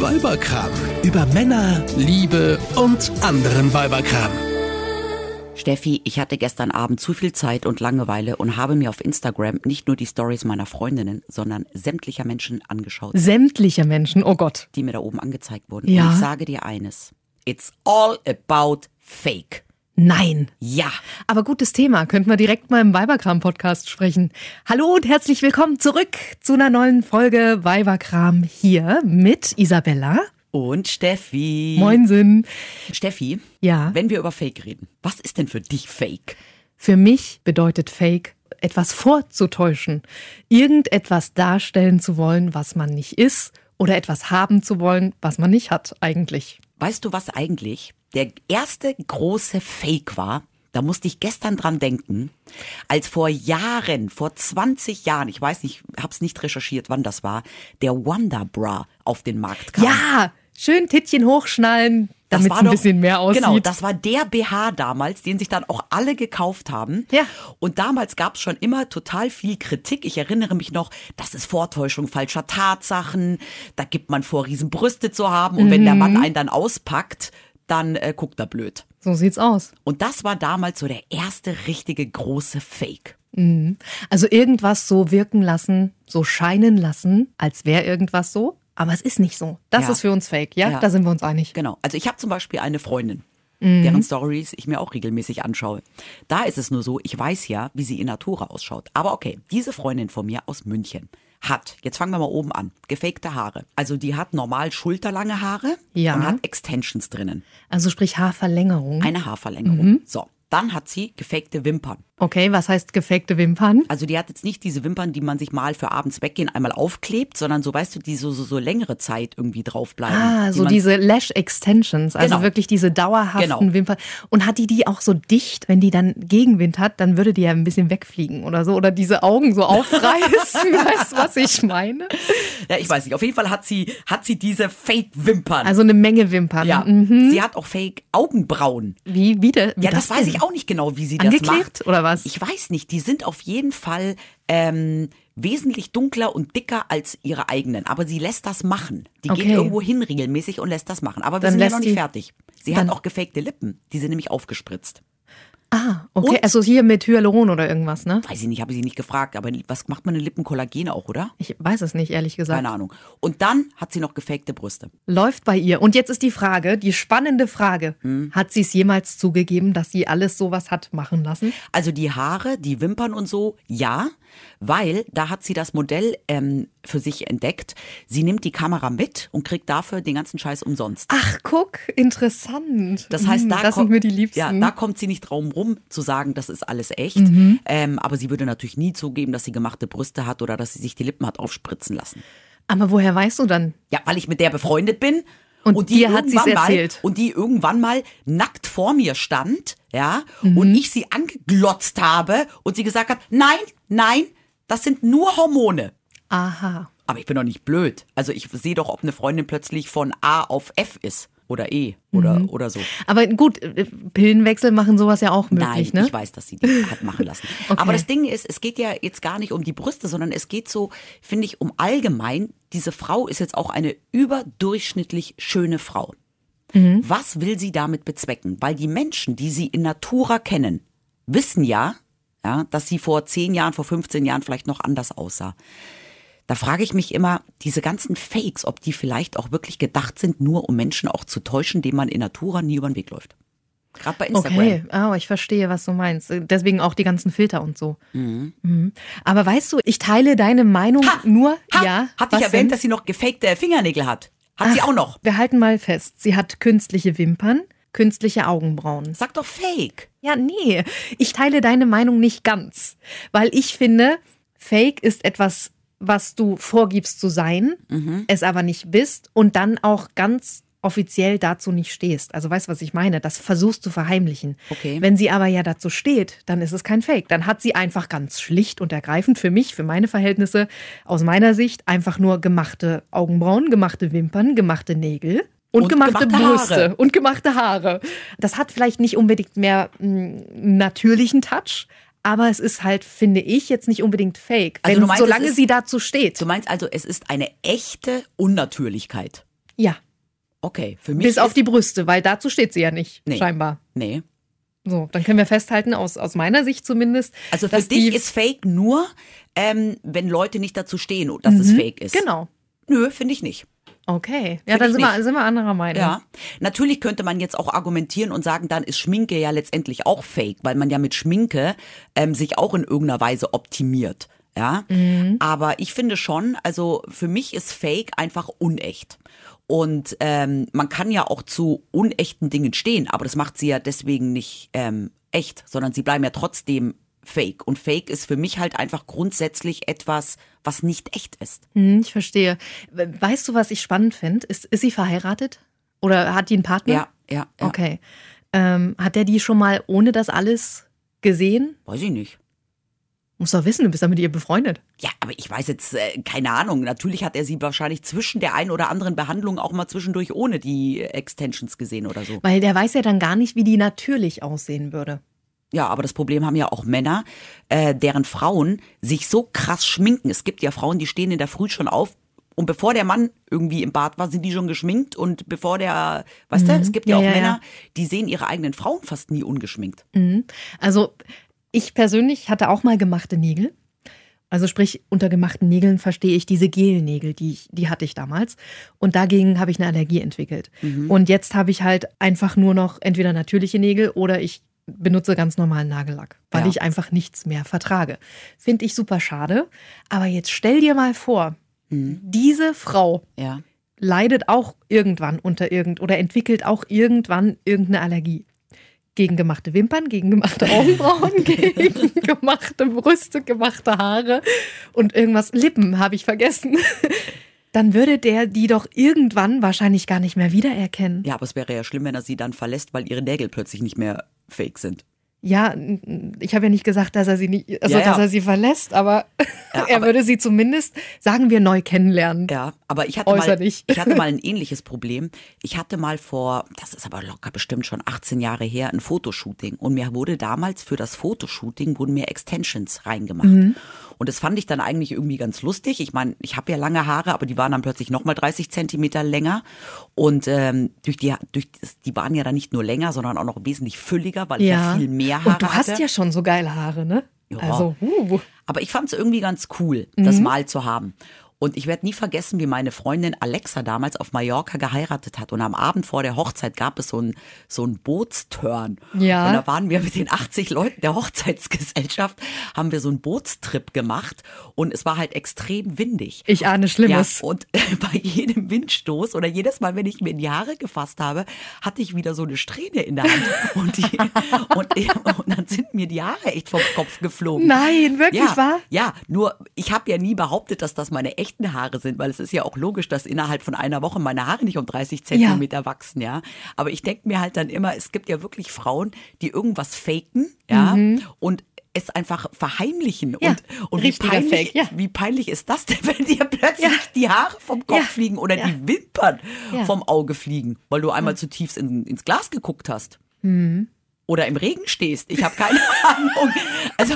Weiberkram. Über Männer, Liebe und anderen Weiberkram. Steffi, ich hatte gestern Abend zu viel Zeit und Langeweile und habe mir auf Instagram nicht nur die Stories meiner Freundinnen, sondern sämtlicher Menschen angeschaut, Sämtlicher Menschen, oh Gott. die mir da oben angezeigt wurden. Ja. Und ich sage dir eines. It's all about fake. Nein. Ja. Aber gutes Thema, könnten wir direkt mal im Weiberkram-Podcast sprechen. Hallo und herzlich willkommen zurück zu einer neuen Folge Weiberkram hier mit Isabella. Und Steffi. Moinsen. Steffi. Ja. Wenn wir über Fake reden, was ist denn für dich Fake? Für mich bedeutet Fake, etwas vorzutäuschen, irgendetwas darstellen zu wollen, was man nicht ist, oder etwas haben zu wollen, was man nicht hat eigentlich. Weißt du, was eigentlich der erste große Fake war? Da musste ich gestern dran denken, als vor Jahren, vor 20 Jahren, ich weiß nicht, hab's nicht recherchiert, wann das war, der Wonder Bra auf den Markt kam. Ja, schön Tittchen hochschnallen, Das damit war es ein doch- bisschen mehr aussieht. Genau, das war der BH damals, den sich dann auch alle gekauft haben. Ja. Und damals gab es schon immer total viel Kritik. Ich erinnere mich noch, das ist Vortäuschung falscher Tatsachen. Da gibt man vor, Riesenbrüste zu haben. Und wenn der Mhm. Mann einen dann auspackt, dann äh, guckt er blöd. so sieht's aus. Und das war damals so der erste richtige große Fake. Also irgendwas so wirken lassen, so scheinen lassen, als wäre irgendwas so. Aber es ist nicht so. Das Ja. ist für uns Fake. Ja, Ja. da sind wir uns einig. Genau. Also ich habe zum Beispiel eine Freundin, Mhm. deren Stories ich mir auch regelmäßig anschaue. Da ist es nur so, ich weiß ja, wie sie in Natura ausschaut. Aber okay, diese Freundin von mir aus München hat, jetzt fangen wir mal oben an, gefakte Haare. Also die hat normal schulterlange Haare Ja. und hat Extensions drinnen. Also sprich Haarverlängerung. Eine Haarverlängerung. Mhm. So, dann hat sie gefakte Wimpern. Okay, was heißt gefakte Wimpern? Also die hat jetzt nicht diese Wimpern, die man sich mal für abends weggehen einmal aufklebt, sondern so, weißt du, die so, so, so längere Zeit irgendwie draufbleiben. Ah, so diese Lash Extensions, also Genau. wirklich diese dauerhaften Genau. Wimpern. Und hat die die auch so dicht, wenn die dann Gegenwind hat, dann würde die ja ein bisschen wegfliegen oder so. Oder diese Augen so aufreißen. weißt du, was ich meine? Ja, ich weiß nicht. Auf jeden Fall hat sie, hat sie diese Fake-Wimpern. Also eine Menge Wimpern. ja. Mhm. Sie hat auch Fake-Augenbrauen. Wie, wie, de, wie Ja, das, weiß denn? ich auch nicht genau, wie sie das Angeklebt macht. oder was? Ich weiß nicht. Die sind auf jeden Fall ähm, wesentlich dunkler und dicker als ihre eigenen. Aber sie lässt das machen. Die geht Okay. irgendwo hin regelmäßig und lässt das machen. Aber wir Dann sind ja noch nicht fertig. Sie hat auch gefakte Lippen. Die sind nämlich aufgespritzt. Ah, okay. Und- Also hier mit Hyaluron oder irgendwas, ne? Weiß ich nicht, habe ich sie nicht gefragt. Aber was macht man in Lippenkollagen auch, oder? Ich weiß es nicht, ehrlich gesagt. Keine Ahnung. Und dann hat sie noch gefakte Brüste. Läuft bei ihr. Und jetzt ist die Frage, die spannende Frage. Hm. Hat sie es jemals zugegeben, dass sie alles sowas hat machen lassen? Also die Haare, die Wimpern und so, ja, weil da hat sie das Modell ähm, für sich entdeckt. Sie nimmt die Kamera mit und kriegt dafür den ganzen Scheiß umsonst. Ach, guck, interessant. Das heißt, Hm, da, das kommt- sind mir die Liebsten. Ja, da kommt sie nicht drum rum zu sagen, das ist alles echt. Mhm. Ähm, aber sie würde natürlich nie zugeben, dass sie gemachte Brüste hat oder dass sie sich die Lippen hat aufspritzen lassen. Aber woher weißt du dann? Ja, weil ich mit der befreundet bin. Und dir hat sie's irgendwann erzählt. Mal, und die irgendwann mal nackt vor mir stand, ja, Mhm. und ich sie angeglotzt habe und sie gesagt hat, nein, nein, das sind nur Hormone. Aha. Aber ich bin doch nicht blöd. Also ich sehe doch, ob eine Freundin plötzlich von A auf F ist oder E oder, Mhm. oder so. Aber gut, äh, Pillenwechsel machen sowas ja auch möglich, Nein, ne? ich weiß, dass sie die hat machen lassen. Okay. Aber das Ding ist, es geht ja jetzt gar nicht um die Brüste, sondern es geht so, finde ich, um allgemein. Diese Frau ist jetzt auch eine überdurchschnittlich schöne Frau. Mhm. Was will sie damit bezwecken? Weil die Menschen, die sie in Natura kennen, wissen ja, ja, dass sie vor 10 Jahren, vor 15 Jahren vielleicht noch anders aussah. Da frage ich mich immer, diese ganzen Fakes, ob die vielleicht auch wirklich gedacht sind, nur um Menschen auch zu täuschen, denen man in Natura nie über den Weg läuft. Gerade bei Instagram. Okay, oh, ich verstehe, was du meinst. Deswegen auch die ganzen Filter und so. Mhm. Aber weißt du, ich teile deine Meinung Ha! nur, Ha, ja. Hat dich erwähnt, denn? dass sie noch gefakte Fingernägel hat. Hat sie Ach, auch noch. Wir halten mal fest, sie hat künstliche Wimpern, künstliche Augenbrauen. Sag doch Fake. Ja, nee, ich teile deine Meinung nicht ganz, weil ich finde, Fake ist etwas, was du vorgibst zu sein, Mhm. es aber nicht bist und dann auch ganz offiziell dazu nicht stehst. Also weißt du, was ich meine? Das versuchst du verheimlichen. Okay. Wenn sie aber ja dazu steht, dann ist es kein Fake. Dann hat sie einfach ganz schlicht und ergreifend für mich, für meine Verhältnisse, aus meiner Sicht einfach nur gemachte Augenbrauen, gemachte Wimpern, gemachte Nägel. Und, Und gemachte, gemachte Brüste Haare. und gemachte Haare. Das hat vielleicht nicht unbedingt mehr mh, natürlichen Touch, aber es ist halt, finde ich, jetzt nicht unbedingt fake. Also wenn, meinst, solange ist- sie dazu steht. Du meinst also, es ist eine echte Unnatürlichkeit. Ja. Okay, für mich Bis auf die Brüste, weil dazu steht sie ja nicht, Nee. scheinbar. Nee. So, dann können wir festhalten, aus, aus meiner Sicht zumindest. Also für dich ist Fake nur, ähm, wenn Leute nicht dazu stehen, dass es Fake ist. Genau. Nö, finde ich nicht. Okay. Ja, Find dann sind wir, sind wir anderer Meinung. Ja, natürlich könnte man jetzt auch argumentieren und sagen, dann ist Schminke ja letztendlich auch fake, weil man ja mit Schminke ähm, sich auch in irgendeiner Weise optimiert. Ja, aber ich finde schon, also für mich ist Fake einfach unecht. Und ähm, man kann ja auch zu unechten Dingen stehen, aber das macht sie ja deswegen nicht ähm, echt, sondern sie bleiben ja trotzdem fake. Und fake ist für mich halt einfach grundsätzlich etwas, was nicht echt ist. Hm, ich verstehe. We- Weißt du, was ich spannend finde? Ist, ist sie verheiratet? Oder hat die einen Partner? Ja, ja, ja. Okay. Ähm, hat der die schon mal ohne das alles gesehen? Weiß ich nicht. Muss doch wissen, du bist ja mit ihr befreundet. Ja, aber ich weiß jetzt, äh, keine Ahnung. Natürlich hat er sie wahrscheinlich zwischen der einen oder anderen Behandlung auch mal zwischendurch ohne die Extensions gesehen oder so. Weil der weiß ja dann gar nicht, wie die natürlich aussehen würde. Ja, aber das Problem haben ja auch Männer, äh, deren Frauen sich so krass schminken. Es gibt ja Frauen, die stehen in der Früh schon auf. Und bevor der Mann irgendwie im Bad war, sind die schon geschminkt. Und bevor der, weißt du, es gibt ja, Mhm. Ja, auch ja, Männer, die sehen ihre eigenen Frauen fast nie ungeschminkt. Also ich persönlich hatte auch mal gemachte Nägel. Also sprich, unter gemachten Nägeln verstehe ich diese Gelnägel, die, ich, die hatte ich damals. Und dagegen habe ich eine Allergie entwickelt. Und jetzt habe ich halt einfach nur noch entweder natürliche Nägel oder ich benutze ganz normalen Nagellack, weil Ja. ich einfach nichts mehr vertrage. Finde ich super schade. Aber jetzt stell dir mal vor, diese Frau Ja. leidet auch irgendwann unter irgend oder entwickelt auch irgendwann irgendeine Allergie. Gegen gemachte Wimpern, gegen gemachte Augenbrauen, gegen gemachte Brüste, gemachte Haare und irgendwas Lippen habe ich vergessen. Dann würde der die doch irgendwann wahrscheinlich gar nicht mehr wiedererkennen. Ja, aber es wäre ja schlimm, wenn er sie dann verlässt, weil ihre Nägel plötzlich nicht mehr fake sind. Ja, ich habe ja nicht gesagt, dass er sie nicht, also Ja, ja. dass er sie verlässt, aber Ja, er aber- würde sie zumindest, sagen wir, neu kennenlernen. Ja, aber ich hatte, mal, ich hatte mal ein ähnliches Problem. Ich hatte mal vor, das ist aber locker bestimmt schon 18 Jahre her, ein Fotoshooting. Und mir wurde damals für das Fotoshooting wurden mir Extensions reingemacht. Mhm. Und das fand ich dann eigentlich irgendwie ganz lustig. Ich meine, ich habe ja lange Haare, aber die waren dann plötzlich nochmal 30 Zentimeter länger. Und ähm, durch die, durch die waren ja dann nicht nur länger, sondern auch noch wesentlich fülliger, weil ich ja viel mehr Haare Und du hast hatte. ja schon so geile Haare, ne? Ja. Also, uh. Aber ich fand es irgendwie ganz cool, das mal zu haben. Und ich werde nie vergessen, wie meine Freundin Alexa damals auf Mallorca geheiratet hat. Und am Abend vor der Hochzeit gab es so ein, so ein Bootsturn. Ja. Und da waren wir mit den 80 Leuten der Hochzeitsgesellschaft, haben wir so einen Bootstrip gemacht. Und es war halt extrem windig. Ich ahne Schlimmes. Ja, und bei jedem Windstoß oder jedes Mal, wenn ich mir in die Haare gefasst habe, hatte ich wieder so eine Strähne in der Hand. Und, die, und, und dann sind mir die Haare echt vom Kopf geflogen. Nein, wirklich ja, wahr? Ja, nur ich habe ja nie behauptet, dass das meine echten Haare sind, weil es ist ja auch logisch, dass innerhalb von einer Woche meine Haare nicht um 30 Zentimeter wachsen, ja. Aber ich denke mir halt dann immer, es gibt ja wirklich Frauen, die irgendwas faken, ja, und es einfach verheimlichen. Mhm. Ja, und und wie, peinlich, Fake, ja. wie peinlich ist das denn, wenn dir plötzlich Ja. die Haare vom Kopf Ja. fliegen oder Ja. die Wimpern Ja. vom Auge fliegen, weil du einmal zu tief in, ins Glas geguckt hast? Mhm. Oder im Regen stehst. Ich habe keine Ahnung. Also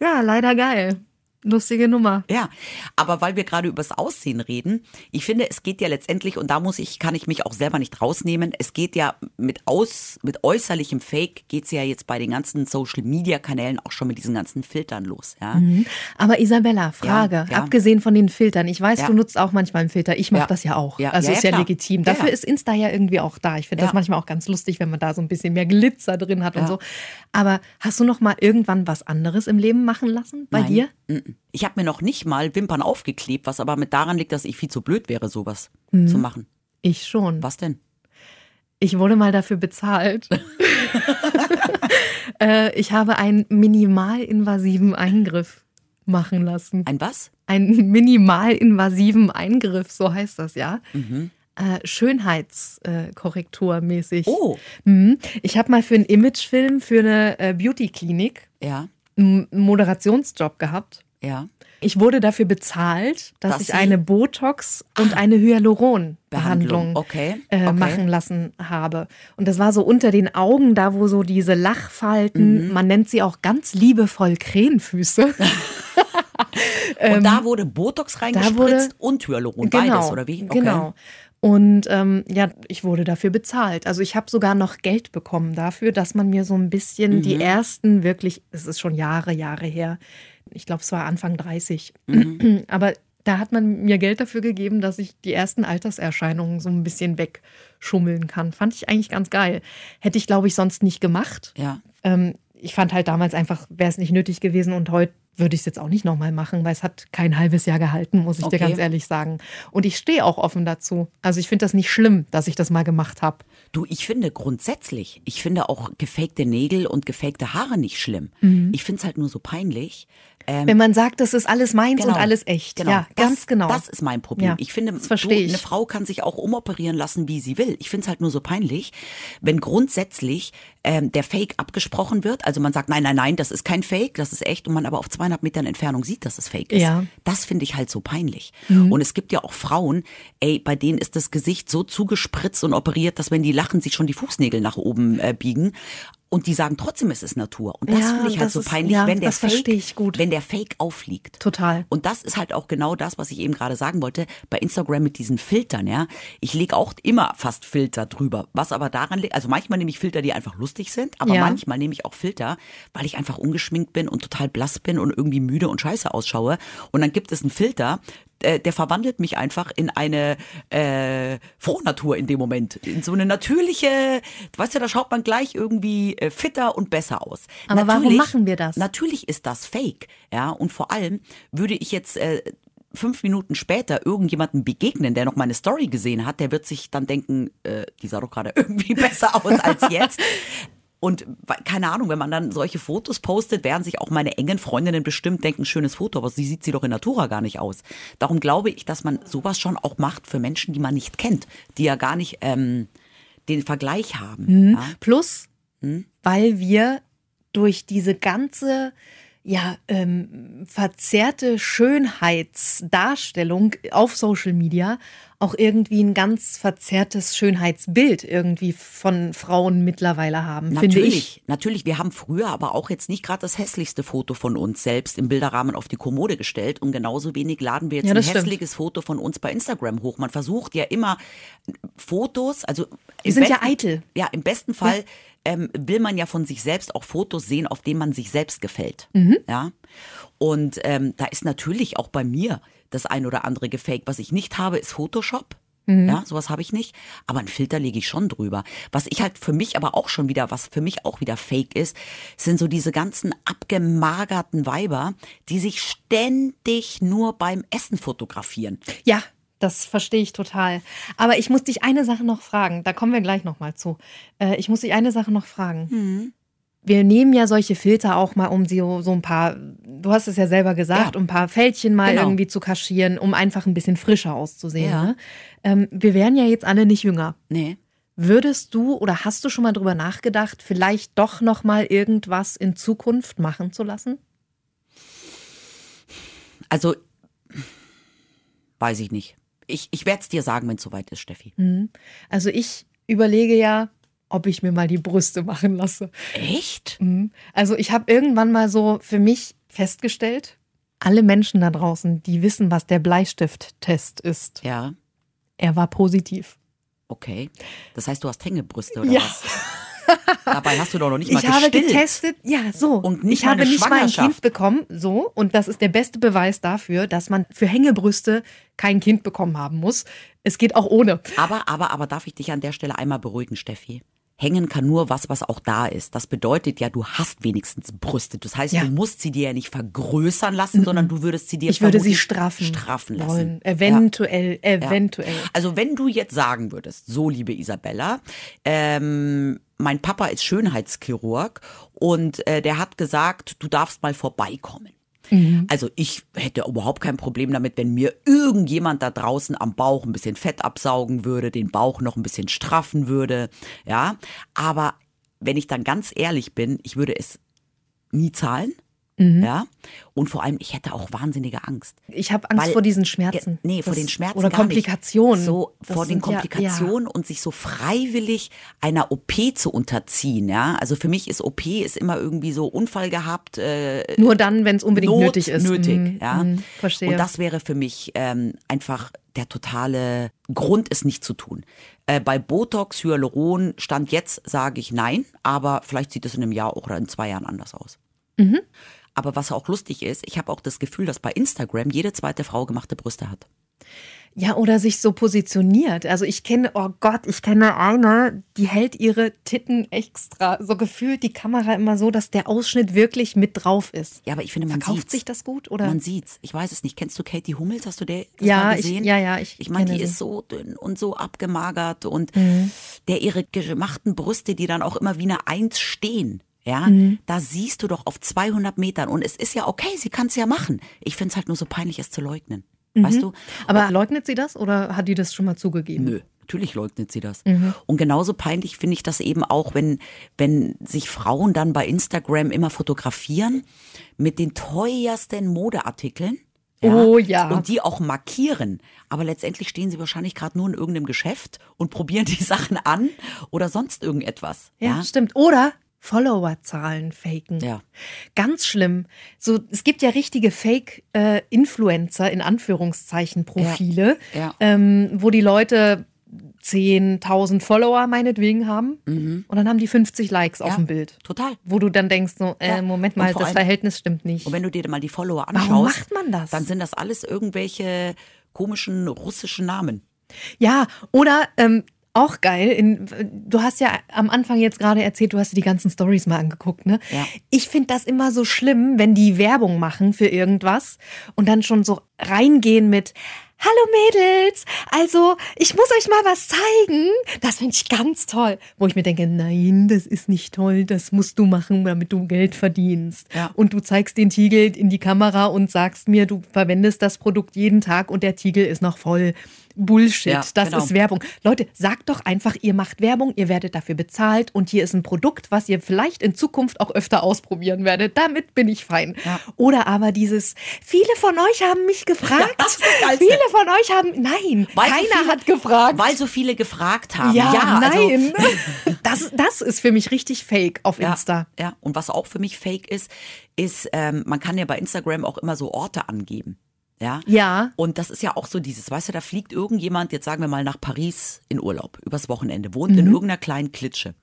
Ja, leider geil. Lustige Nummer. Ja, aber weil wir gerade übers Aussehen reden, ich finde, es geht ja letztendlich, und da muss ich, kann ich mich auch selber nicht rausnehmen, es geht ja mit aus, mit äußerlichem Fake geht's ja jetzt bei den ganzen Social Media Kanälen auch schon mit diesen ganzen Filtern los, ja. Aber Isabella, Frage, Ja, ja. abgesehen von den Filtern, ich weiß, Ja. du nutzt auch manchmal einen Filter, ich mache das ja auch. Ja, Also ist ja, legitim. Dafür ist Insta ja irgendwie auch da. Ich finde das manchmal auch ganz lustig, wenn man da so ein bisschen mehr Glitzer drin hat und so. Aber hast du noch mal irgendwann was anderes im Leben machen lassen bei Nein. dir? Ich habe mir noch nicht mal Wimpern aufgeklebt, was aber mit daran liegt, dass ich viel zu blöd wäre, sowas Mhm. zu machen. Ich schon. Was denn? Ich wurde mal dafür bezahlt. äh, ich habe einen minimalinvasiven Eingriff machen lassen. Ein was? Einen minimalinvasiven Eingriff, so heißt das ja. Mhm. Äh, Schönheitskorrektur mäßig. Oh, Mhm. Ich habe mal für einen Imagefilm für eine äh, Beauty-Klinik ja, einen Moderationsjob gehabt. Ja. Ich wurde dafür bezahlt, dass, Dass ich eine Botox und eine Hyaluron-Behandlung Behandlung, okay, äh, okay. machen lassen habe. Und das war so unter den Augen, da wo so diese Mhm. Lachfalten, man nennt sie auch ganz liebevoll Krähenfüße. Und da wurde Botox reingespritzt Ähm, wurde- und Hyaluron, beides, oder wie? Okay. Genau. Und ähm, ja, ich wurde dafür bezahlt. Also ich habe sogar noch Geld bekommen dafür, dass man mir so ein bisschen Mhm. die ersten wirklich, es ist schon Jahre, Jahre her, ich glaube es war Anfang 30, Mhm. aber da hat man mir Geld dafür gegeben, dass ich die ersten Alterserscheinungen so ein bisschen wegschummeln kann. Fand ich eigentlich ganz geil. Hätte ich, glaube ich, sonst nicht gemacht. Ja. Ähm, ich fand halt damals einfach, wäre es nicht nötig gewesen und heute würde ich es jetzt auch nicht nochmal machen, weil es hat kein halbes Jahr gehalten, muss ich Okay. dir ganz ehrlich sagen. Und ich stehe auch offen dazu. Also ich finde das nicht schlimm, dass ich das mal gemacht habe. Du, ich finde grundsätzlich, ich finde auch gefakte Nägel und gefakte Haare nicht schlimm. Mhm. Ich finde es halt nur so peinlich. Ähm, Wenn man sagt, das ist alles meins genau, und alles echt. Genau. Ja, das, ganz genau. Das ist mein Problem. Ja, ich finde, du, eine Frau kann sich auch umoperieren lassen, wie sie will. Ich finde es halt nur so peinlich, wenn grundsätzlich ähm, der Fake abgesprochen wird. Also man sagt, nein, nein, nein, das ist kein Fake, das ist echt. Und man aber auf 200 Metern Entfernung sieht, dass es Fake ist. Ja. Mhm. Das finde ich halt so peinlich. Und es gibt ja auch Frauen, ey, bei denen ist das Gesicht so zugespritzt und operiert, dass wenn die lachen, sich schon die Fußnägel nach oben äh, biegen. Und die sagen trotzdem, es ist Natur. Und das Ja, finde ich halt so ist- peinlich, ja, wenn der Fake, ich gut. wenn der Fake aufliegt. Total. Und das ist halt auch genau das, was ich eben gerade sagen wollte, bei Instagram mit diesen Filtern, ja. Ich lege auch immer fast Filter drüber. Was aber daran liegt, also manchmal nehme ich Filter, die einfach lustig sind, aber Ja. manchmal nehme ich auch Filter, weil ich einfach ungeschminkt bin und total blass bin und irgendwie müde und scheiße ausschaue. Und dann gibt es einen Filter, äh, der verwandelt mich einfach in eine äh, Frohnatur in dem Moment. In so eine natürliche, weißt du, da schaut man gleich irgendwie äh, fitter und besser aus. Aber warum machen wir das? Natürlich ist das fake, ja. Und vor allem würde ich jetzt äh, fünf Minuten später irgendjemandem begegnen, der noch meine Story gesehen hat, der wird sich dann denken, äh, die sah doch gerade irgendwie besser aus als jetzt. Und keine Ahnung, wenn man dann solche Fotos postet, werden sich auch meine engen Freundinnen bestimmt denken, schönes Foto, aber sie sieht sie doch in Natura gar nicht aus. Darum glaube ich, dass man sowas schon auch macht für Menschen, die man nicht kennt, die ja gar nicht ähm, den Vergleich haben. Ja? Plus, Hm? weil wir durch diese ganze ja, ähm, verzerrte Schönheitsdarstellung auf Social Media auch irgendwie ein ganz verzerrtes Schönheitsbild irgendwie von Frauen mittlerweile haben, finde Natürlich, ich. natürlich. Wir haben früher aber auch jetzt nicht gerade das hässlichste Foto von uns selbst im Bilderrahmen auf die Kommode gestellt und genauso wenig laden wir jetzt Ja, ein stimmt. hässliches Foto von uns bei Instagram hoch. Man versucht ja immer Fotos, also im sind ja besten- eitel. Ja, im besten Fall ähm, will man ja von sich selbst auch Fotos sehen, auf denen man sich selbst gefällt. Mhm. Ja, und ähm, da ist natürlich auch bei mir das ein oder andere gefaked. Was ich nicht habe, ist Photoshop. Mhm. Ja, sowas habe ich nicht. Aber einen Filter lege ich schon drüber. Was ich halt für mich aber auch schon wieder, was für mich auch wieder fake ist, sind so diese ganzen abgemagerten Weiber, die sich ständig nur beim Essen fotografieren. Ja, das verstehe ich total. Aber ich muss dich eine Sache noch fragen. Da kommen wir gleich noch mal zu. Äh, ich muss dich eine Sache noch fragen. Hm. Wir nehmen ja solche Filter auch mal, um so, so ein paar, du hast es ja selber gesagt, Ja. um ein paar Fältchen mal Genau. irgendwie zu kaschieren, um einfach ein bisschen frischer auszusehen. Ja. Ne? Ähm, wir wären ja jetzt alle nicht jünger. Nee. Würdest du oder hast du schon mal drüber nachgedacht, vielleicht doch noch mal irgendwas in Zukunft machen zu lassen? Also, weiß ich nicht. Ich, ich werde es dir sagen, wenn es soweit ist, Steffi. Also ich überlege ja, ob ich mir mal die Brüste machen lasse. Echt? Mhm. Also ich habe irgendwann mal so für mich festgestellt, alle Menschen da draußen, die wissen, was der Bleistift-Test ist, Ja. er war positiv. Okay. Das heißt, du hast Hängebrüste oder Ja. was? Dabei hast du doch noch nicht mal Ich habe gestillt. getestet, ja, so. Und nicht ich mal habe nicht mal ein. Kind bekommen, so. Und das ist der beste Beweis dafür, dass man für Hängebrüste kein Kind bekommen haben muss. Es geht auch ohne. Aber, aber, aber darf ich dich an der Stelle einmal beruhigen, Steffi? Hängen kann nur was, was auch da ist. Das bedeutet ja, du hast wenigstens Brüste. Das heißt, Ja. du musst sie dir ja nicht vergrößern lassen, sondern du würdest sie dir Ich würde sie straffen, straffen lassen. wollen. Eventuell, eventuell. Also wenn du jetzt sagen würdest, so liebe Isabella, ähm, mein Papa ist Schönheitschirurg und äh, der hat gesagt, du darfst mal vorbeikommen. Also ich hätte überhaupt kein Problem damit, wenn mir irgendjemand da draußen am Bauch ein bisschen Fett absaugen würde, den Bauch noch ein bisschen straffen würde, ja. Aber wenn ich dann ganz ehrlich bin, ich würde es nie zahlen. Ja. Und vor allem, ich hätte auch wahnsinnige Angst. Ich habe Angst Weil- vor diesen Schmerzen. Ge- Nee, vor Das- den Schmerzen Oder Komplikationen. So Das vor den sind ja- Komplikationen und sich so freiwillig einer OP zu unterziehen, ja. Also für mich ist OP ist immer irgendwie so Unfall gehabt, äh, Ja. Nur dann, wenn es unbedingt Not nötig ist. Nötig, Mhm, ja. mhm, verstehe. Und das wäre für mich ähm, einfach der totale Grund, es nicht zu tun. Äh, bei Botox, Hyaluron, Stand jetzt sage ich nein, aber vielleicht sieht es in einem Jahr oder in zwei Jahren anders aus. Mhm. Aber was auch lustig ist, ich habe auch das Gefühl, dass bei Instagram jede zweite Frau gemachte Brüste hat. Ja, oder sich so positioniert. Also ich kenne, oh Gott, ich kenne eine, die hält ihre Titten extra, so gefühlt die Kamera immer so, dass der Ausschnitt wirklich mit drauf ist. Ja, aber ich finde, man Verkauft sieht's. sich das gut oder? Man sieht's. Ich weiß es nicht. Kennst du Katie Hummels? Hast du der Ja, mal ich- gesehen? ja, ja, ich Ich meine, die ist so dünn und so abgemagert und Mhm. der ihre gemachten Brüste, die dann auch immer wie eine Eins stehen. Ja, Mhm. da siehst du doch auf 200 Metern und es ist ja okay, sie kann es ja machen. Ich finde es halt nur so peinlich, es zu leugnen. Mhm. Weißt du? Aber leugnet sie das oder hat die das schon mal zugegeben? Nö, natürlich leugnet sie das. Mhm. Und genauso peinlich finde ich das eben auch, wenn, wenn sich Frauen dann bei Instagram immer fotografieren mit den teuersten Modeartikeln. Oh ja. Und die auch markieren. Aber letztendlich stehen sie wahrscheinlich gerade nur in irgendeinem Geschäft und probieren die Sachen an oder sonst irgendetwas. Ja, stimmt. Oder Followerzahlen faken. Ja. Ganz schlimm. So, es gibt ja richtige Fake-Influencer in Anführungszeichen Profile, Ja, ja. Ähm, wo die Leute 10.000 Follower meinetwegen haben und dann haben die 50 Likes auf Mhm. Ja, dem Bild. Total. Wo du dann denkst, so, äh, Ja. Moment mal, das allem- Verhältnis stimmt nicht. Und wenn du dir mal die Follower anschaust, Warum macht man das? dann sind das alles irgendwelche komischen russischen Namen. Ja, oder ähm, auch geil, in, du hast ja am Anfang jetzt gerade erzählt, du hast dir die ganzen Stories mal angeguckt, ne? Ja. Ich finde das immer so schlimm, wenn die Werbung machen für irgendwas und dann schon so reingehen mit Hallo Mädels, also ich muss euch mal was zeigen. Das finde ich ganz toll. Wo ich mir denke, nein, das ist nicht toll, das musst du machen, damit du Geld verdienst. Ja. Und du zeigst den Tiegel in die Kamera und sagst mir, du verwendest das Produkt jeden Tag und der Tiegel ist noch voll. Bullshit, Ja, das genau. ist Werbung. Leute, sagt doch einfach, ihr macht Werbung, ihr werdet dafür bezahlt und hier ist ein Produkt, was ihr vielleicht in Zukunft auch öfter ausprobieren werdet. Damit bin ich fein. Ja. Oder aber dieses, viele von euch haben mich gefragt. Geilste. viele von euch haben, nein, Weil so keiner viele- hat gefragt. Weil so viele gefragt haben. ja, also, nein. das, das ist für mich richtig fake auf Ja, Insta. ja, und was auch für mich fake ist, ist, ähm, man kann ja bei Instagram auch immer so Orte angeben. Ja. Ja. Und das ist ja auch so dieses, weißt du, da fliegt irgendjemand, jetzt sagen wir mal nach Paris in Urlaub, übers Wochenende, wohnt Mhm. in irgendeiner kleinen Klitsche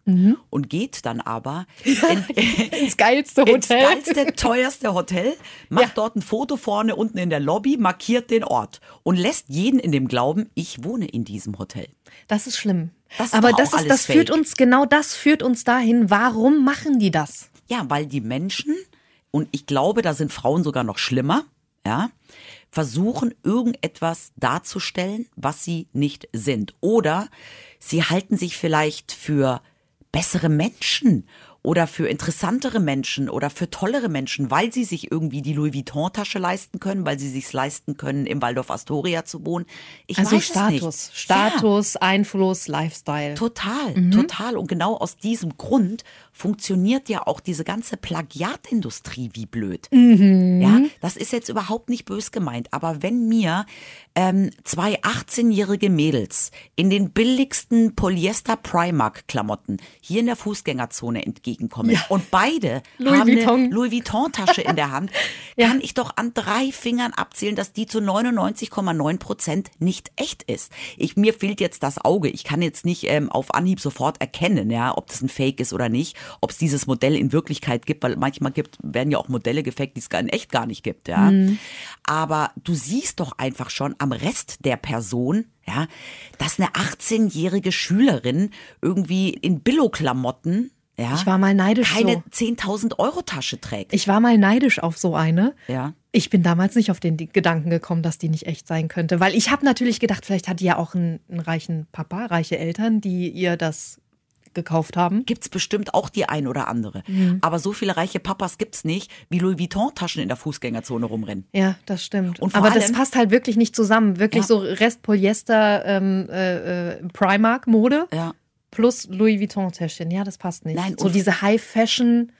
und geht dann aber in, Ins geilste ins Hotel. geilste, teuerste Hotel, macht Ja. dort ein Foto vorne unten in der Lobby, markiert den Ort und lässt jeden in dem Glauben, ich wohne in diesem Hotel. Das ist schlimm. Das ist Aber das, ist, das führt uns, genau das führt uns dahin. Warum machen die das? Ja, weil die Menschen, und ich glaube, da sind Frauen sogar noch schlimmer, ja, versuchen irgendetwas darzustellen, was sie nicht sind. Oder sie halten sich vielleicht für bessere Menschen oder für interessantere Menschen oder für tollere Menschen, weil sie sich irgendwie die Louis Vuitton-Tasche leisten können, weil sie sich leisten können, im Waldorf Astoria zu wohnen. Ich Also weiß Status, es nicht. Status, Einfluss, Lifestyle. Total, Mhm. total. Und genau aus diesem Grund funktioniert ja auch diese ganze Plagiatindustrie wie blöd. Mhm. Ja, das ist jetzt überhaupt nicht bös gemeint. Aber wenn mir ähm, zwei 18-jährige Mädels in den billigsten Polyester Primark Klamotten hier in der Fußgängerzone entgegenkommen und beide Louis haben Vuitton. eine Louis Vuitton Tasche in der Hand, kann ich doch an drei Fingern abzählen, dass die zu 99,9 Prozent nicht echt ist. Ich, mir fehlt jetzt das Auge. Ich kann jetzt nicht ähm, auf Anhieb sofort erkennen, ja, ob das ein Fake ist oder nicht, ob es dieses Modell in Wirklichkeit gibt, weil manchmal gibt, werden ja auch Modelle gefaked, die es gar in echt gar nicht gibt, ja. Aber du siehst doch einfach schon am Rest der Person, ja, dass eine 18-jährige Schülerin irgendwie in Billo-Klamotten, ja, Ich war mal neidisch keine so. 10.000 Euro Tasche trägt. Ich war mal neidisch auf so eine. Ja. Ich bin damals nicht auf den Gedanken gekommen, dass die nicht echt sein könnte. Weil ich habe natürlich gedacht, vielleicht hat die ja auch einen, einen reichen Papa, reiche Eltern, die ihr das gekauft haben. Gibt's bestimmt auch die ein oder andere. Mhm. Aber so viele reiche Papas gibt's nicht, wie Louis Vuitton-Taschen in der Fußgängerzone rumrennen. Ja, das stimmt. Aber das allem- passt halt wirklich nicht zusammen. Wirklich Ja. so Rest-Polyester ähm, äh, äh, Primark-Mode Ja. Plus Louis Vuitton-Täschchen. Ja, das passt nicht. Nein, so diese High-Fashion-Labels.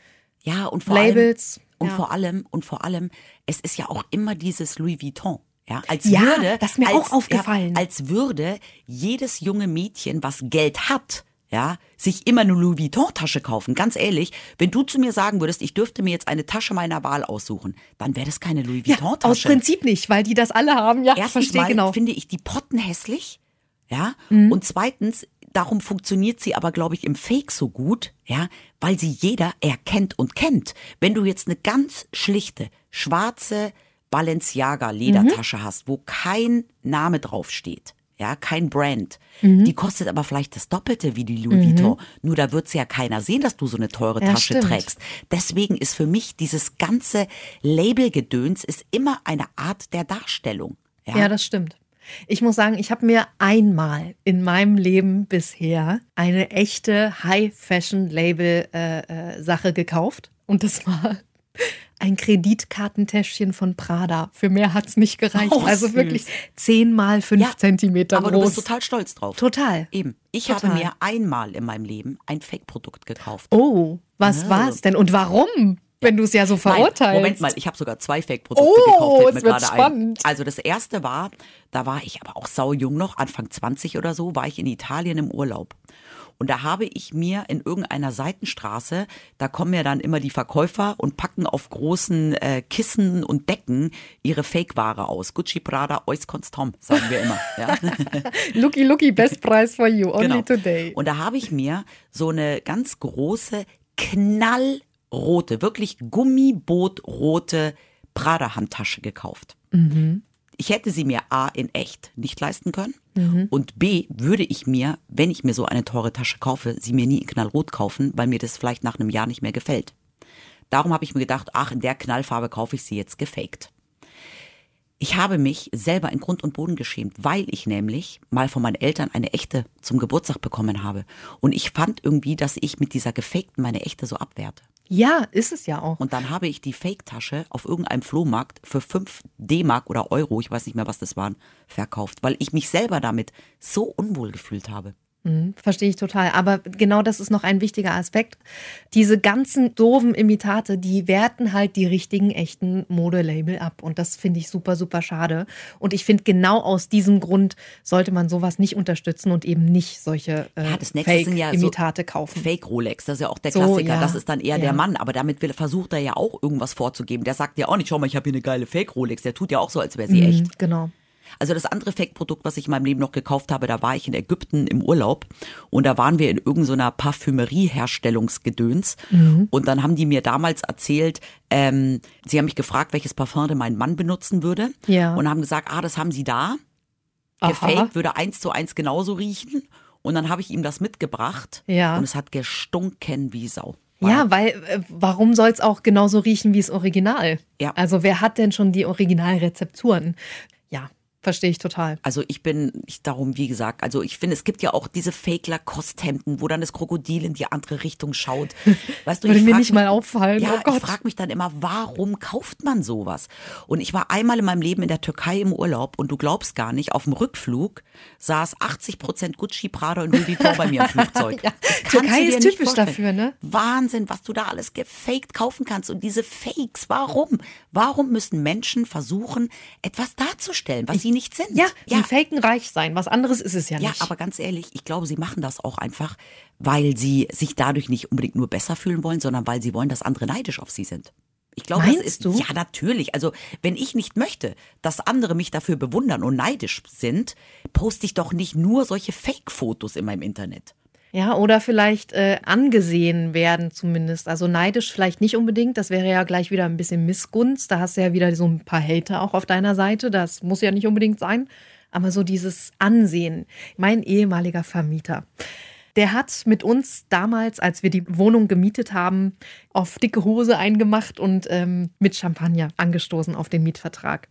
Ja, und vor allem, Und Ja. vor allem, und vor allem, es ist ja auch immer dieses Louis Vuitton. Ja, als Ja, würde, das ist mir als, auch aufgefallen. Ja, als würde jedes junge Mädchen, was Geld hat, ja, sich immer eine Louis Vuitton-Tasche kaufen. Ganz ehrlich, wenn du zu mir sagen würdest, ich dürfte mir jetzt eine Tasche meiner Wahl aussuchen, dann wäre das keine Louis Ja, aus Vuitton-Tasche. Prinzip nicht, weil die das alle haben. Ja, Erstens verstehe mal genau. Mhm. finde ich die Potten hässlich, ja, und zweitens, darum funktioniert sie aber, glaube ich, im Fake so gut, ja, weil sie jeder erkennt und kennt. Wenn du jetzt eine ganz schlichte, schwarze Balenciaga Ledertasche Mhm. hast, wo kein Name draufsteht, ja, kein Brand, Mhm. die kostet aber vielleicht das Doppelte wie die Louis Vuitton. Nur da wird ja keiner sehen, dass du so eine teure Ja, Tasche stimmt. trägst. Deswegen ist für mich dieses ganze Labelgedöns ist immer eine Art der Darstellung. Ja, das stimmt. Ich muss sagen, ich habe mir einmal in meinem Leben bisher eine echte High-Fashion-Label-Sache gekauft. Und das war ein Kreditkartentäschchen von Prada. Für mehr hat es nicht gereicht. Oh, also wirklich 10 mal 5 Ja, Zentimeter Aber groß. du bist total stolz drauf. Total. Eben. Ich Total. habe mir einmal in meinem Leben ein Fake-Produkt gekauft. Oh, was war es denn? Und warum? Wenn du es ja so verurteilst. Nein, Moment mal, ich habe sogar zwei Fake-Produkte Oh, gekauft. fällt mir wird gerade spannend. Ein. Also das erste war, da war ich aber auch saujung noch, Anfang 20 oder so, war ich in Italien im Urlaub. Und da habe ich mir in irgendeiner Seitenstraße, da kommen ja dann immer die Verkäufer und packen auf großen äh, Kissen und Decken ihre Fake-Ware aus. Gucci, Prada, Ois Constom, sagen wir immer. Ja. Looky, looky, best price for you, only Genau. today. Und da habe ich mir so eine ganz große, knallrote, wirklich Gummibootrote Prada-Handtasche gekauft. Ich hätte sie mir A in echt nicht leisten können und B würde ich mir, wenn ich mir so eine teure Tasche kaufe, sie mir nie in knallrot kaufen, weil mir das vielleicht nach einem Jahr nicht mehr gefällt. Darum habe ich mir gedacht, ach, in der Knallfarbe kaufe ich sie jetzt gefaked. Ich habe mich selber in Grund und Boden geschämt, weil ich nämlich mal von meinen Eltern eine echte zum Geburtstag bekommen habe. Und ich fand irgendwie, dass ich mit dieser gefakten meine echte so abwerte. Ja, ist es ja auch. Und dann habe ich die Fake-Tasche auf irgendeinem Flohmarkt für 5 D-Mark oder Euro, ich weiß nicht mehr, was das waren, verkauft, weil ich mich selber damit so unwohl gefühlt habe. Mhm, Verstehe ich total. Aber genau das ist noch ein wichtiger Aspekt. Diese ganzen doofen Imitate, die werten halt die richtigen, echten Modelabel ab. Und das finde ich super, super schade. Und ich finde, genau aus diesem Grund sollte man sowas nicht unterstützen und eben nicht solche äh, Ja, sind ja so Fake-Imitate kaufen. Fake Rolex, das ist ja auch der So, Klassiker. ja. Das ist dann eher der Mann, aber damit will, versucht er ja auch irgendwas vorzugeben. Der sagt ja auch nicht, schau mal, ich habe hier eine geile Fake Rolex. Der tut ja auch so, als wäre sie Mhm, echt. Genau. Also das andere Fake-Produkt, was ich in meinem Leben noch gekauft habe, da war ich in Ägypten im Urlaub und da waren wir in irgendeiner Parfümerie-Herstellungsgedöns Mhm. und dann haben die mir damals erzählt, ähm, sie haben mich gefragt, welches Parfum denn mein Mann benutzen würde Ja. und haben gesagt, ah, das haben sie da, Aha. gefaked, würde eins zu eins genauso riechen und dann habe ich ihm das mitgebracht Ja. und es hat gestunken wie Sau. Ja, weil äh, warum soll es auch genauso riechen wie das Original? Ja. Also wer hat denn schon die Originalrezepturen? Verstehe ich total. Also ich bin, ich darum, wie gesagt, also ich finde, es gibt ja auch diese Fake Lacoste-Hemden, wo dann das Krokodil in die andere Richtung schaut. Weißt du, Würde ich mir nicht mich- mal auffallen. Ja, oh Gott. ich frage mich dann immer, warum kauft man sowas? Und ich war einmal in meinem Leben in der Türkei im Urlaub und du glaubst gar nicht, auf dem Rückflug saß 80 Prozent Gucci, Prada und Louis Vuitton bei mir im Flugzeug. Ja, Türkei ist typisch vorstellen. dafür, ne? Wahnsinn, was du da alles gefaked kaufen kannst. Und diese Fakes, warum? Warum müssen Menschen versuchen, etwas darzustellen, was sie nicht sind? Ja, die faken reich sein. Was anderes ist es ja Ja, nicht. aber ganz ehrlich, ich glaube, sie machen das auch einfach, weil sie sich dadurch nicht unbedingt nur besser fühlen wollen, sondern weil sie wollen, dass andere neidisch auf sie sind. Ich glaube, Meinst das ist du? ja natürlich. Also, wenn ich nicht möchte, dass andere mich dafür bewundern und neidisch sind, poste ich doch nicht nur solche Fake-Fotos in meinem Internet. Ja, oder vielleicht äh, angesehen werden zumindest. Also neidisch vielleicht nicht unbedingt. Das wäre ja gleich wieder ein bisschen Missgunst. Da hast du ja wieder so ein paar Hater auch auf deiner Seite. Das muss ja nicht unbedingt sein. Aber so dieses Ansehen. Mein ehemaliger Vermieter. Der hat mit uns damals, als wir die Wohnung gemietet haben, auf dicke Hose eingemacht und ähm, mit Champagner angestoßen auf den Mietvertrag.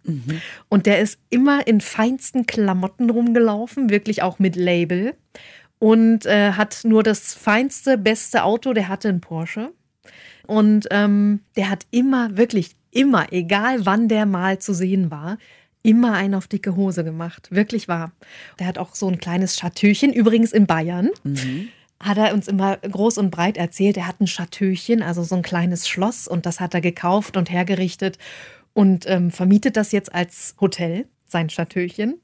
Und der ist immer in feinsten Klamotten rumgelaufen, wirklich auch mit Label und äh, hat nur das feinste, beste Auto. Der hatte einen Porsche. Und ähm, der hat immer, wirklich immer, egal wann der mal zu sehen war, immer einen auf dicke Hose gemacht. Wirklich wahr. Der hat auch so ein kleines Chateauchen, übrigens in Bayern. hat er uns immer groß und breit erzählt, er hat ein Chateauchen, also so ein kleines Schloss und das hat er gekauft und hergerichtet und ähm, vermietet das jetzt als Hotel, sein Chateauchen.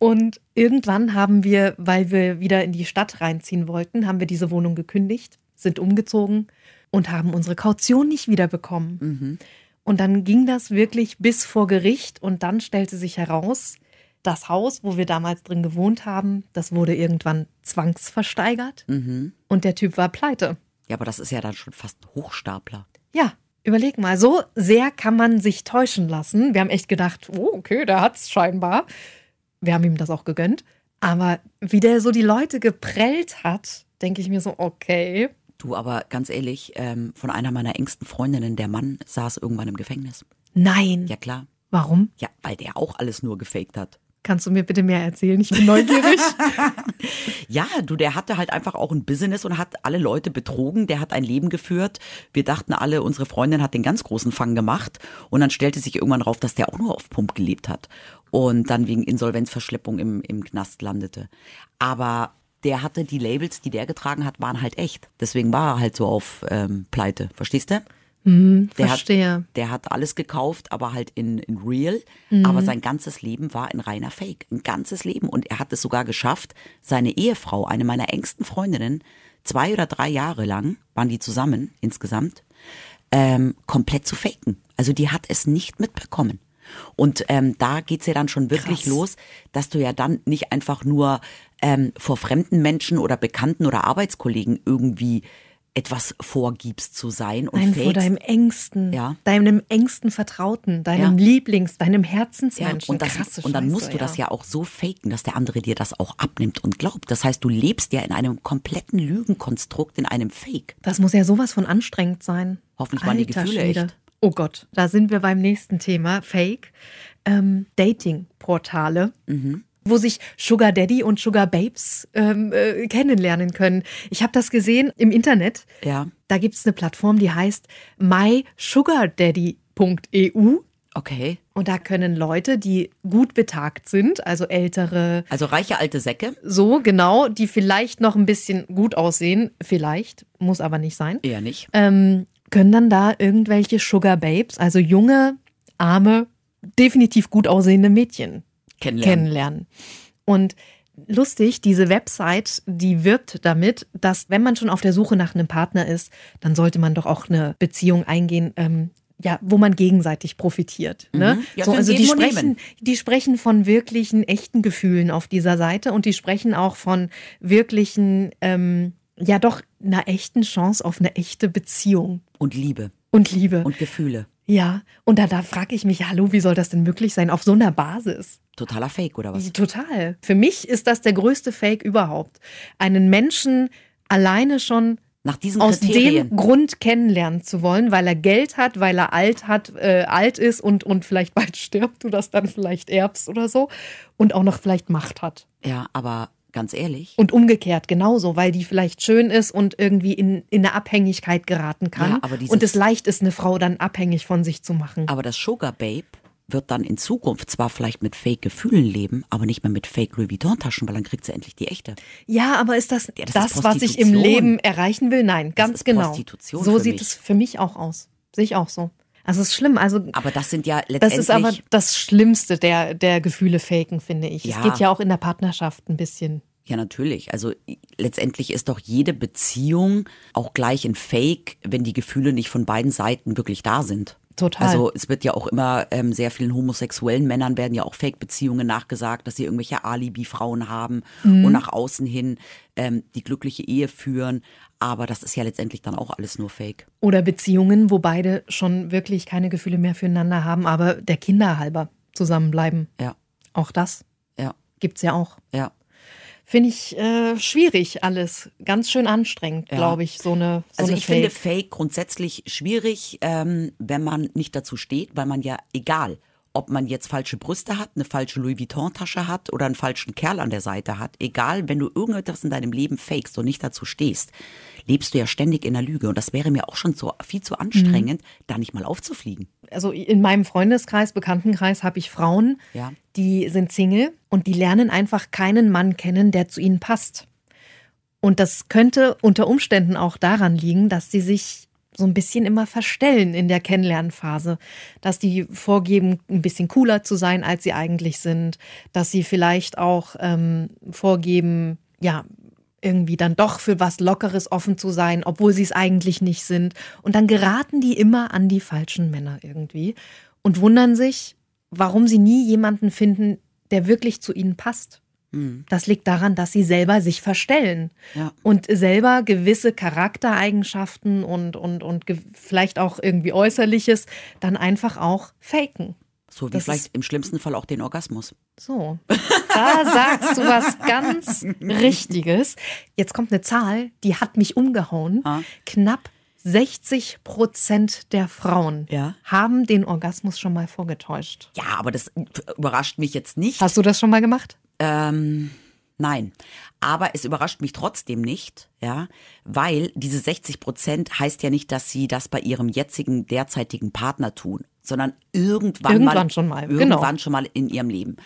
Und irgendwann haben wir, weil wir wieder in die Stadt reinziehen wollten, haben wir diese Wohnung gekündigt, sind umgezogen und haben unsere Kaution nicht wiederbekommen. Mhm. Und dann ging das wirklich bis vor Gericht und dann stellte sich heraus, das Haus, wo wir damals drin gewohnt haben, das wurde irgendwann zwangsversteigert Mhm. und der Typ war pleite. Ja, aber das ist ja dann schon fast ein Hochstapler. Ja, überleg mal, so sehr kann man sich täuschen lassen. Wir haben echt gedacht, oh, okay, der hat's scheinbar. Wir haben ihm das auch gegönnt. Aber wie der so die Leute geprellt hat, denke ich mir so, okay. Du, aber ganz ehrlich, ähm, von einer meiner engsten Freundinnen, der Mann saß irgendwann im Gefängnis. Nein. Ja, klar. Warum? Ja, weil der auch alles nur gefaked hat. Kannst du mir bitte mehr erzählen? Ich bin neugierig. Ja, du, der hatte halt einfach auch ein Business und hat alle Leute betrogen. Der hat ein Leben geführt. Wir dachten alle, unsere Freundin hat den ganz großen Fang gemacht. Und dann stellte sich irgendwann rauf, dass der auch nur auf Pump gelebt hat. Und dann wegen Insolvenzverschleppung im, im Knast landete. Aber der hatte die Labels, die der getragen hat, waren halt echt. Deswegen war er halt so auf ähm, Pleite. Verstehst du? Der Verstehe. Hat, der hat alles gekauft, aber halt in, in real. Mhm. Aber sein ganzes Leben war ein reiner Fake. Ein ganzes Leben. Und er hat es sogar geschafft, seine Ehefrau, eine meiner engsten Freundinnen, zwei oder drei Jahre lang, waren die zusammen insgesamt, ähm, komplett zu faken. Also die hat es nicht mitbekommen. Und ähm, da geht's ja dann schon wirklich Krass. los, dass du ja dann nicht einfach nur ähm, vor fremden Menschen oder Bekannten oder Arbeitskollegen irgendwie etwas vorgibst zu sein und Nein, vor fakest. deinem engsten, Ja. deinem engsten Vertrauten, deinem Ja. Lieblings, deinem Ja, Herzensmenschen. und, das, Krasse und dann Scheiße, musst du das ja auch so faken, dass der andere dir das auch abnimmt und glaubt. Das heißt, du lebst ja in einem kompletten Lügenkonstrukt, in einem Fake. Das muss ja sowas von anstrengend sein. Hoffentlich waren die Gefühle Schwede. echt. Oh Gott, da sind wir beim nächsten Thema, Fake. Ähm, Dating-Portale. Mhm. Wo sich Sugar Daddy und Sugar Babes ähm, äh, kennenlernen können. Ich habe das gesehen im Internet. Ja, Da gibt es eine Plattform, die heißt mysugardaddy.eu. okay. Und da können Leute, die gut betagt sind, also ältere, Also reiche alte Säcke? so genau, die vielleicht noch ein bisschen gut aussehen, vielleicht, muss aber nicht sein, Eher nicht. ähm, können dann da irgendwelche Sugar Babes, also junge, arme, definitiv gut aussehende Mädchen Kennenlernen. kennenlernen. Und lustig, diese Website, die wirbt damit, dass wenn man schon auf der Suche nach einem Partner ist, dann sollte man doch auch eine Beziehung eingehen, ähm, ja, wo man gegenseitig profitiert. Ne? Mhm. Ja, so, also die sprechen, die sprechen von wirklichen, echten Gefühlen auf dieser Seite und die sprechen auch von wirklichen, ähm, ja doch, einer echten Chance auf eine echte Beziehung Und Liebe und Liebe. und Gefühle. ja, und da, da frage ich mich, hallo, wie soll das denn möglich sein auf so einer Basis? Totaler Fake, oder was? Total. Für mich ist das der größte Fake überhaupt. Einen Menschen alleine schon Nach diesen aus Kriterien. dem Grund kennenlernen zu wollen, weil er Geld hat, weil er alt hat, äh, alt ist und, und vielleicht bald stirbt, du das dann vielleicht erbst oder so und auch noch vielleicht Macht hat. Ja, aber ganz ehrlich, Und umgekehrt genauso, weil die vielleicht schön ist und irgendwie in, in eine Abhängigkeit geraten kann. Ja, aber dieses- und es leicht ist, eine Frau dann abhängig von sich zu machen. aber das Sugar Babe wird dann in Zukunft zwar vielleicht mit Fake-Gefühlen leben, aber nicht mehr mit Fake-Louis Vuitton-Taschen, weil dann kriegt sie endlich die echte. Ja, aber ist das Ja, das das, ist was ich im. Leben erreichen will? Nein, ganz genau. So sieht es für mich auch aus. Sehe ich auch so. Also es ist schlimm. Also Aber das sind ja das letztendlich. ist aber das Schlimmste der, der Gefühle faken, finde ich. Ja. Es geht ja auch in der Partnerschaft ein bisschen. Ja, natürlich. Also letztendlich ist doch jede Beziehung auch gleich ein Fake, wenn die Gefühle nicht von beiden Seiten wirklich da sind. Total. Also es wird ja auch immer ähm, sehr vielen homosexuellen Männern werden ja auch Fake-Beziehungen nachgesagt, dass sie irgendwelche Alibi-Frauen haben Mhm. und nach außen hin ähm, die glückliche Ehe führen. Aber das ist ja letztendlich dann auch alles nur Fake. Oder Beziehungen, wo beide schon wirklich keine Gefühle mehr füreinander haben, aber der Kinder halber zusammenbleiben. Ja, Auch das ja, gibt's ja auch. ja. Finde ich äh, schwierig alles. Ganz schön anstrengend, Ja. glaube ich, so eine so Also eine ich finde Fake. Fake grundsätzlich schwierig, ähm, wenn man nicht dazu steht, weil man ja egal, ob man jetzt falsche Brüste hat, eine falsche Louis Vuitton Tasche hat oder einen falschen Kerl an der Seite hat, egal, wenn du irgendetwas in deinem Leben fakest und nicht dazu stehst, lebst du ja ständig in der Lüge und das wäre mir auch schon so viel zu anstrengend, da nicht mal aufzufliegen. also in meinem Freundeskreis, Bekanntenkreis habe ich Frauen, Ja. die sind Single und die lernen einfach keinen Mann kennen, der zu ihnen passt. Und das könnte unter Umständen auch daran liegen, dass sie sich so ein bisschen immer verstellen in der Kennenlernphase, dass die vorgeben, ein bisschen cooler zu sein, als sie eigentlich sind, dass sie vielleicht auch ähm, vorgeben, ja, irgendwie dann doch für was Lockeres offen zu sein, obwohl sie es eigentlich nicht sind. Und dann geraten die immer an die falschen Männer irgendwie und wundern sich, warum sie nie jemanden finden, der wirklich zu ihnen passt. Hm. Das liegt daran, dass sie selber sich verstellen Ja. und selber gewisse Charaktereigenschaften und, und, und vielleicht auch irgendwie Äußerliches dann einfach auch faken. So wie Das vielleicht im schlimmsten Fall auch den Orgasmus. So, da sagst du was ganz Richtiges. Jetzt kommt eine Zahl, die hat mich umgehauen. Ah. Knapp 60 Prozent der Frauen Ja. haben den Orgasmus schon mal vorgetäuscht. Ja, aber das überrascht mich jetzt nicht. Hast du das schon mal gemacht? Ähm, nein. Aber es überrascht mich trotzdem nicht, ja, weil diese 60 Prozent heißt ja nicht, dass sie das bei ihrem jetzigen, derzeitigen Partner tun, sondern irgendwann, Irgendwann mal, schon mal, irgendwann genau. schon mal in ihrem Leben.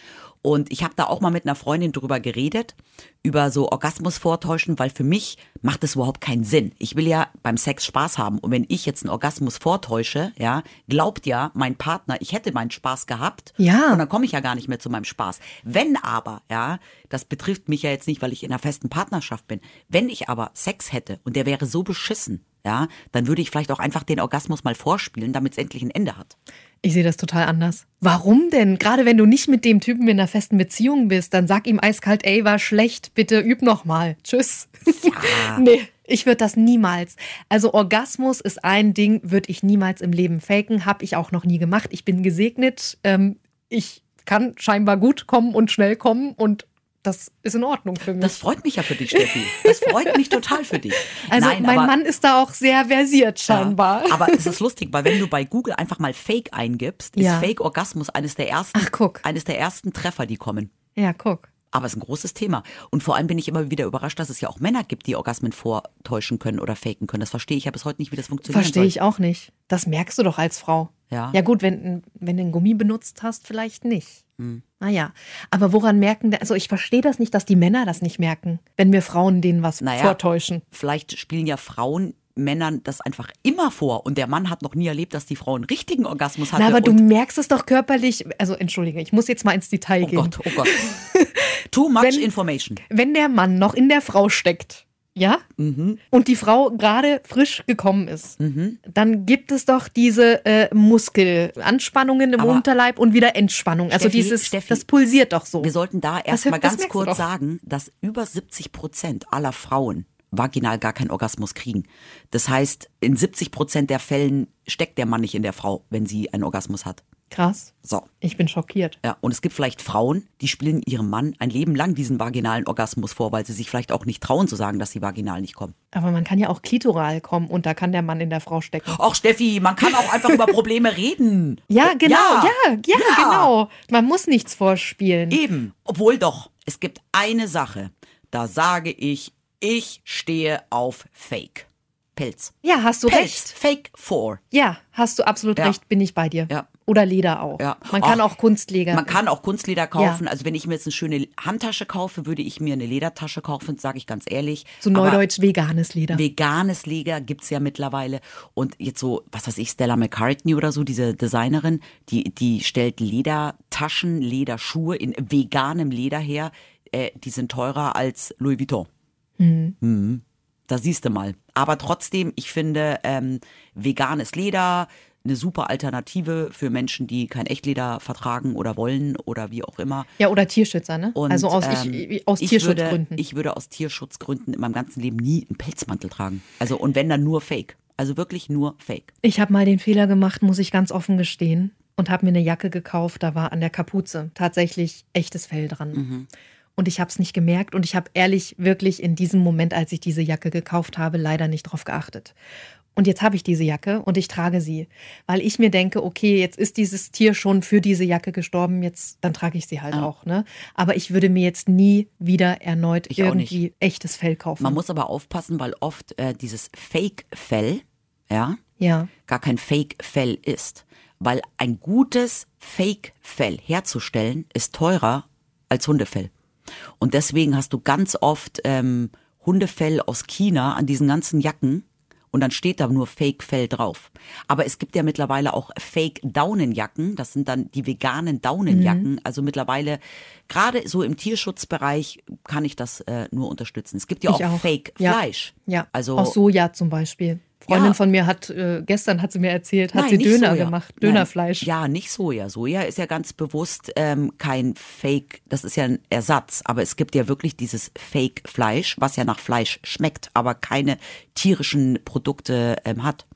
Und ich habe da auch mal mit einer Freundin drüber geredet, über so Orgasmus vortäuschen, weil für mich macht es überhaupt keinen Sinn. Ich will ja beim Sex Spaß haben. Und wenn ich jetzt einen Orgasmus vortäusche, ja, glaubt ja mein Partner, ich hätte meinen Spaß gehabt. Ja. Und dann komme ich ja gar nicht mehr zu meinem Spaß. Wenn aber, ja, das betrifft mich ja jetzt nicht, weil ich in einer festen Partnerschaft bin. Wenn ich aber Sex hätte und der wäre so beschissen, ja, dann würde ich vielleicht auch einfach den Orgasmus mal vorspielen, damit es endlich ein Ende hat. Ich sehe das total anders. Warum denn? Gerade wenn du nicht mit dem Typen in einer festen Beziehung bist, dann sag ihm eiskalt, ey, war schlecht, bitte üb noch mal. Tschüss. Ja. nee, ich würde das niemals. Also Orgasmus ist ein Ding, würde ich niemals im Leben faken, habe ich auch noch nie gemacht. Ich bin gesegnet. Ähm, ich kann scheinbar gut kommen und schnell kommen und das ist in Ordnung für mich. Das freut mich ja für dich, Steffi. Das freut mich total für dich. also Nein, mein aber, Mann ist da auch sehr versiert scheinbar. Ja, aber es ist lustig, weil wenn du bei Google einfach mal Fake eingibst, ist Ja. Fake Orgasmus eines der ersten, Ach, eines der ersten Treffer, die kommen. ja, guck. Aber es ist ein großes Thema. Und vor allem bin ich immer wieder überrascht, dass es ja auch Männer gibt, die Orgasmen vortäuschen können oder faken können. Das verstehe ich ja bis heute nicht, wie das funktioniert. Verstehe ich auch nicht. Das merkst du doch als Frau. Ja. Ja gut, wenn, wenn du einen Gummi benutzt hast, vielleicht nicht. Hm. Naja, aber woran merken, also ich verstehe das nicht, dass die Männer das nicht merken, wenn wir Frauen denen was Naja. vortäuschen. Vielleicht spielen ja Frauen Männern das einfach immer vor und der Mann hat noch nie erlebt, dass die Frau einen richtigen Orgasmus hatte. Na, aber du merkst es doch körperlich, also entschuldige, ich muss jetzt mal ins Detail oh gehen. Gott, oh Gott. Too much Wenn- information. Wenn der Mann noch in der Frau steckt, ja, Mhm. und die Frau gerade frisch gekommen ist, dann gibt es doch diese äh, Muskelanspannungen im Aber- Unterleib und wieder Entspannung. Also Steffi, dieses, Steffi, das pulsiert doch so. Wir sollten da erstmal ganz kurz sagen, dass über 70 Prozent aller Frauen vaginal gar keinen Orgasmus kriegen. Das heißt, in 70 Prozent der Fällen steckt der Mann nicht in der Frau, wenn sie einen Orgasmus hat. Krass. So. Ich bin schockiert. Ja, und es gibt vielleicht Frauen, die spielen ihrem Mann ein Leben lang diesen vaginalen Orgasmus vor, weil sie sich vielleicht auch nicht trauen zu sagen, dass sie vaginal nicht kommen. Aber man kann ja auch klitoral kommen und da kann der Mann in der Frau stecken. Och, Steffi, man kann auch einfach über Probleme reden. Ja, genau, ja, ja, Ja. genau. Man muss nichts vorspielen. Eben. Obwohl doch, es gibt eine Sache, da sage ich, ich stehe auf Fake. Pelz. Ja, hast du Pelz. recht. Fake 4. Ja, hast du absolut Ja. recht, bin ich bei dir. Ja. Oder Leder auch. Ja. Man kann Ach, auch Kunstleder. Man kann auch Kunstleder kaufen. Also wenn ich mir jetzt eine schöne Handtasche kaufe, würde ich mir eine Ledertasche kaufen, sage ich ganz ehrlich. Zu Aber Neudeutsch veganes Leder. Veganes Leder gibt's ja mittlerweile. Und jetzt so, was weiß ich, Stella McCartney oder so, diese Designerin, die, die stellt Ledertaschen, Lederschuhe in veganem Leder her. Äh, die sind teurer als Louis Vuitton. Mhm. Da siehst du mal. Aber trotzdem, ich finde, ähm, veganes Leder eine super Alternative für Menschen, die kein Echtleder vertragen oder wollen oder wie auch immer. ja, oder Tierschützer, ne? Und, also aus, ähm, ich, aus ich Tierschutzgründen. Würde, ich würde aus Tierschutzgründen in meinem ganzen Leben nie einen Pelzmantel tragen. Also und wenn dann nur Fake. Also wirklich nur Fake. Ich habe mal den Fehler gemacht, muss ich ganz offen gestehen, und habe mir eine Jacke gekauft. Da war an der Kapuze tatsächlich echtes Fell dran. Mhm. Und ich habe es nicht gemerkt und ich habe ehrlich wirklich in diesem Moment, als ich diese Jacke gekauft habe, leider nicht drauf geachtet. Und jetzt habe ich diese Jacke und ich trage sie, weil ich mir denke, okay, jetzt ist dieses Tier schon für diese Jacke gestorben, jetzt dann trage ich sie halt auch, ne? Aber ich würde mir jetzt nie wieder erneut Ich irgendwie echtes Fell kaufen. Man muss aber aufpassen, weil oft äh, dieses Fake-Fell, ja, ja. gar kein Fake-Fell ist. Weil ein gutes Fake-Fell herzustellen, ist teurer als Hundefell. Und deswegen hast du ganz oft ähm, Hundefell aus China an diesen ganzen Jacken und dann steht da nur Fake-Fell drauf. Aber es gibt ja mittlerweile auch Fake-Daunenjacken. Das sind dann die veganen Daunenjacken. Mhm. Also mittlerweile, gerade so im Tierschutzbereich, kann ich das äh, nur unterstützen. Es gibt ja Ich auch, auch. Fake-Fleisch. Ja, also aus Soja zum Beispiel. Freundin Ja. von mir hat, äh, gestern hat sie mir erzählt, hat Nein, sie Döner Soja. gemacht, Nein. Dönerfleisch. Ja, nicht Soja. Soja ist ja ganz bewusst ähm, kein Fake, das ist ja ein Ersatz. Aber es gibt ja wirklich dieses Fake-Fleisch, was ja nach Fleisch schmeckt, aber keine tierischen Produkte ähm, hat.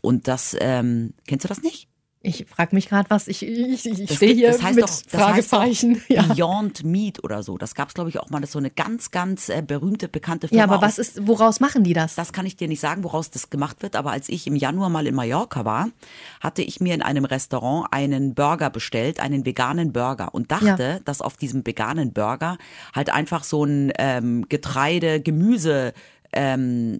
Und das, ähm, kennst du das nicht? Ich frage mich gerade was, ich, ich, ich stehe hier das heißt mit doch, das heißt Fragezeichen. ja. Beyond Meat oder so. Das gab es, glaube ich, auch mal. Das ist so eine ganz, ganz äh, berühmte, bekannte Firma. ja, aber was ist, woraus machen die das? Das kann ich dir nicht sagen, woraus das gemacht wird, aber als ich im Januar mal in Mallorca war, hatte ich mir in einem Restaurant einen Burger bestellt, einen veganen Burger und dachte, dass auf diesem veganen Burger halt einfach so ein ähm, Getreide, Gemüse, ähm,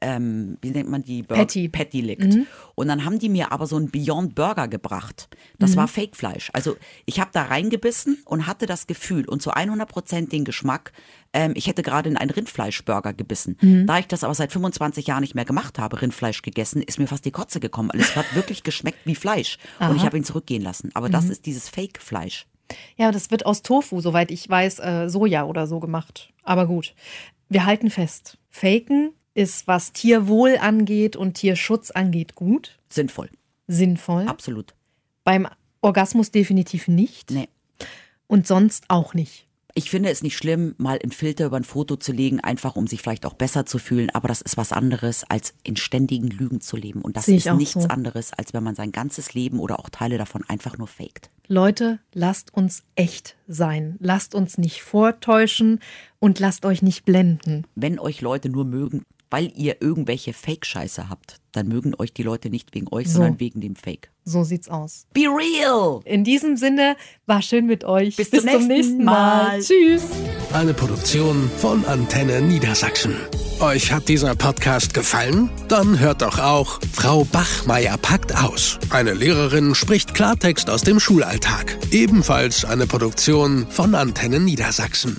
ähm, wie nennt man die? Bur Patty. Patty liegt. Und dann haben die mir aber so einen Beyond Burger gebracht. Das war Fake-Fleisch. Also ich habe da reingebissen und hatte das Gefühl und zu 100 Prozent den Geschmack, ähm, ich hätte gerade in einen Rindfleischburger gebissen. Da ich das aber seit 25 Jahren nicht mehr gemacht habe, Rindfleisch gegessen, ist mir fast die Kotze gekommen. Also es hat wirklich geschmeckt wie Fleisch. Und ich habe ihn zurückgehen lassen. Aber das ist dieses Fake-Fleisch. Ja, das wird aus Tofu, soweit ich weiß, äh, Soja oder so gemacht. Aber gut, wir halten fest. Faken ist, was Tierwohl angeht und Tierschutz angeht, gut, Sinnvoll. sinnvoll. Absolut. Beim Orgasmus definitiv nicht. Nee. Und sonst auch nicht. Ich finde es nicht schlimm, mal einen Filter über ein Foto zu legen, einfach um sich vielleicht auch besser zu fühlen. Aber das ist was anderes, als in ständigen Lügen zu leben. Und das ist nichts so. anderes, als wenn man sein ganzes Leben oder auch Teile davon einfach nur faked. Leute, lasst uns echt sein. Lasst uns nicht vortäuschen und lasst euch nicht blenden. Wenn euch Leute nur mögen, weil ihr irgendwelche Fake-Scheiße habt, dann mögen euch die Leute nicht wegen euch, So. sondern wegen dem Fake. So sieht's aus. Be real! In diesem Sinne, war schön mit euch. Bis zum nächsten Mal. Tschüss. Eine Produktion von Antenne Niedersachsen. Euch hat dieser Podcast gefallen? Dann hört doch auch Frau Bachmeier packt aus. Eine Lehrerin spricht Klartext aus dem Schulalltag. Ebenfalls eine Produktion von Antenne Niedersachsen.